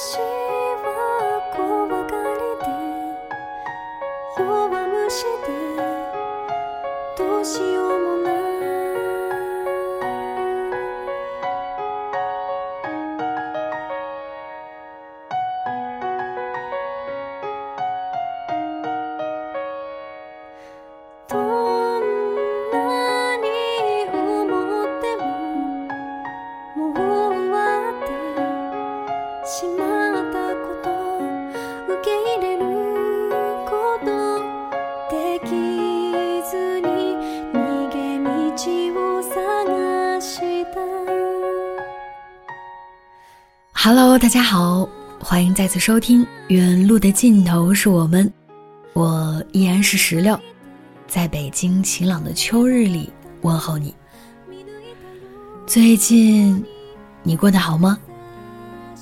是。Hello，大家好，欢迎再次收听《远路的尽头是我们》，我依然是石榴，在北京晴朗的秋日里问候你。最近你过得好吗？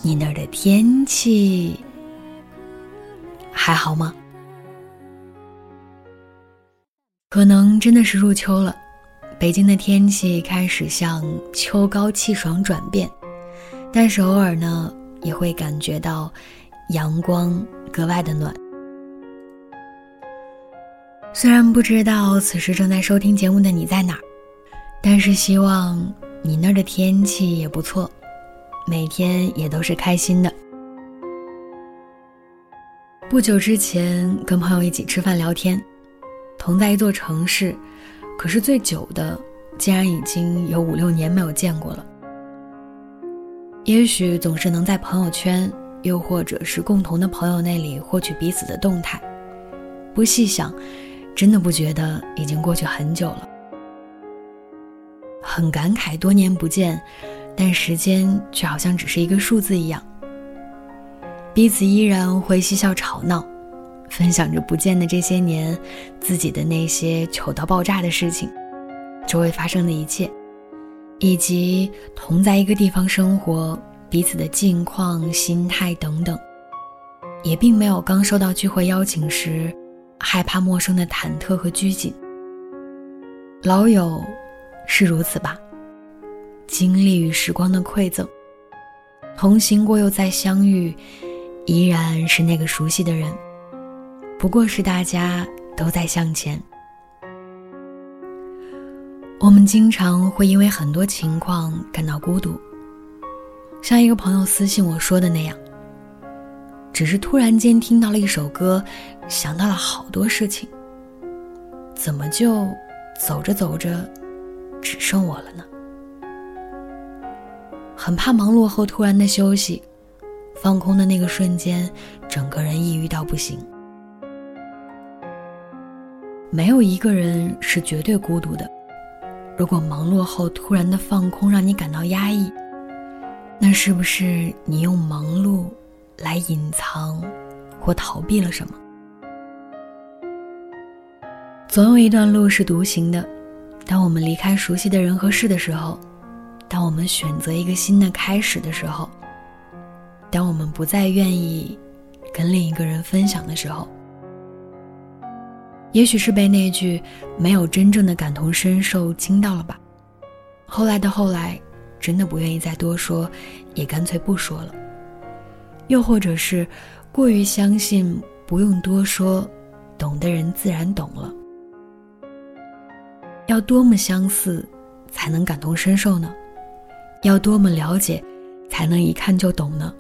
你那儿的天气还好吗？可能真的是入秋了，北京的天气开始向秋高气爽转变。但是偶尔呢，也会感觉到阳光格外的暖。虽然不知道此时正在收听节目的你在哪儿，但是希望你那儿的天气也不错，每天也都是开心的。不久之前跟朋友一起吃饭聊天，同在一座城市，可是最久的竟然已经有五六年没有见过了。也许总是能在朋友圈，又或者是共同的朋友那里获取彼此的动态，不细想，真的不觉得已经过去很久了。很感慨多年不见，但时间却好像只是一个数字一样。彼此依然会嬉笑吵闹，分享着不见的这些年自己的那些糗到爆炸的事情，周围发生的一切。以及同在一个地方生活，彼此的近况、心态等等，也并没有刚收到聚会邀请时害怕陌生的忐忑和拘谨。老友是如此吧？经历与时光的馈赠，同行过又再相遇，依然是那个熟悉的人，不过是大家都在向前。我们经常会因为很多情况感到孤独，像一个朋友私信我说的那样，只是突然间听到了一首歌，想到了好多事情，怎么就走着走着只剩我了呢？很怕忙碌后突然的休息，放空的那个瞬间，整个人抑郁到不行。没有一个人是绝对孤独的。如果忙碌后突然的放空让你感到压抑，那是不是你用忙碌来隐藏或逃避了什么？总有一段路是独行的。当我们离开熟悉的人和事的时候，当我们选择一个新的开始的时候，当我们不再愿意跟另一个人分享的时候。也许是被那句没有真正的感同身受惊到了吧。后来的后来，真的不愿意再多说，也干脆不说了。又或者是过于相信不用多说，懂的人自然懂了。要多么相似，才能感同身受呢？要多么了解，才能一看就懂呢？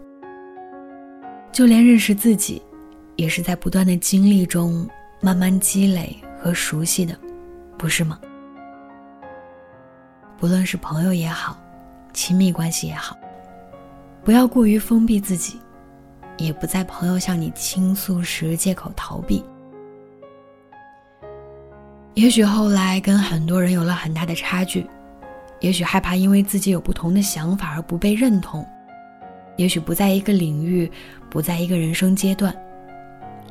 就连认识自己，也是在不断的经历中。慢慢积累和熟悉的，不是吗？不论是朋友也好，亲密关系也好，不要过于封闭自己，也不在朋友向你倾诉时借口逃避。也许后来跟很多人有了很大的差距，也许害怕因为自己有不同的想法而不被认同，也许不在一个领域，不在一个人生阶段，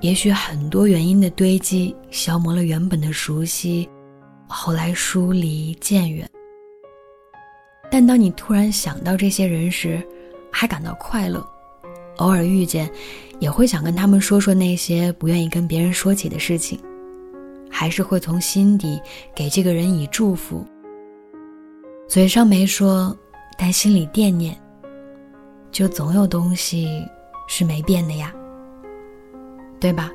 也许很多原因的堆积消磨了原本的熟悉，后来疏离渐远。但当你突然想到这些人时，还感到快乐，偶尔遇见，也会想跟他们说说那些不愿意跟别人说起的事情，还是会从心底给这个人以祝福。嘴上没说，但心里惦念，就总有东西是没变的呀，对吧？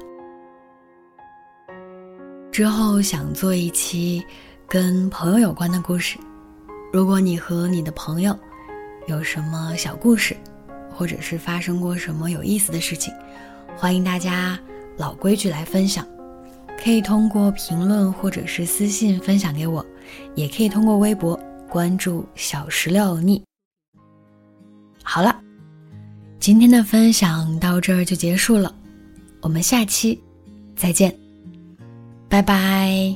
之后想做一期跟朋友有关的故事。如果你和你的朋友有什么小故事，或者是发生过什么有意思的事情，欢迎大家老规矩来分享，可以通过评论或者是私信分享给我，也可以通过微博关注小石榴腻。好了，今天的分享到这儿就结束了，我们下期再见，拜拜。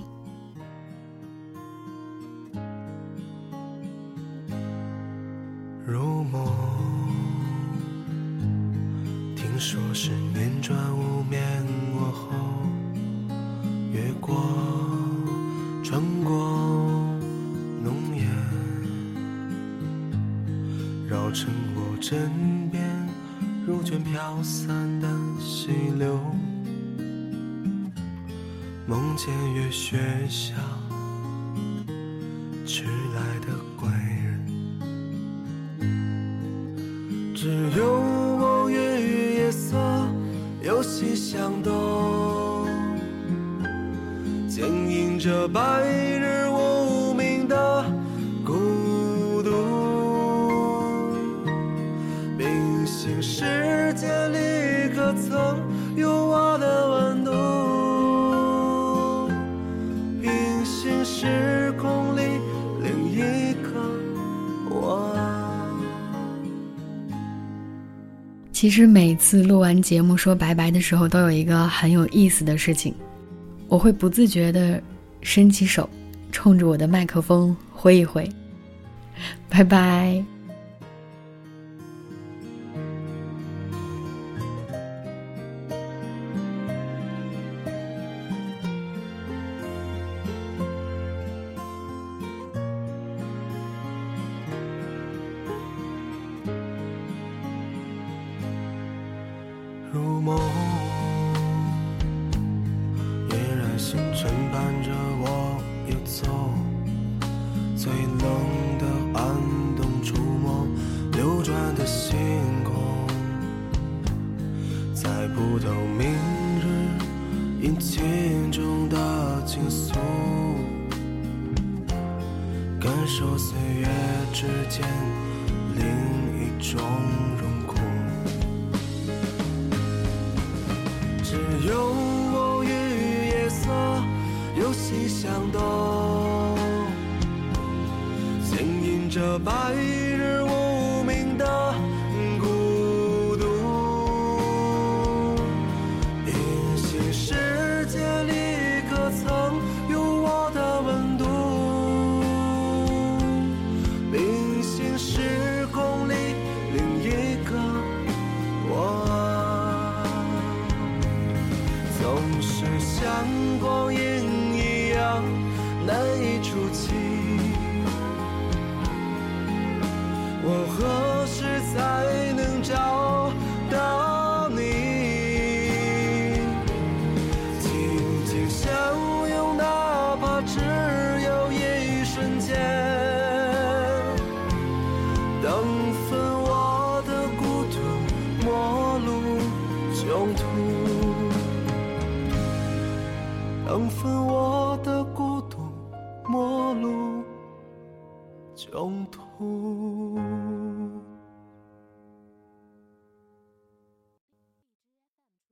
如梦，听说是年转无眠过后，越过枕边如卷飘散的溪流，梦见月雪下迟来的归人，只有我与夜色。游戏相动，坚映着白日无其实每次录完节目说拜拜的时候，都有一个很有意思的事情，我会不自觉的伸起手，冲着我的麦克风挥一挥，拜拜。梦，嫣然星辰伴着我游走，最冷的暗洞触摸流转的星空，在不透明日阴晴中的倾诉，感受岁月之间另一种。游戏相斗，牵引着白我何时才能找到你？紧紧相拥，哪怕只有一瞬间，等分我的孤独，陌路穷途。等分我的孤独，陌路穷途。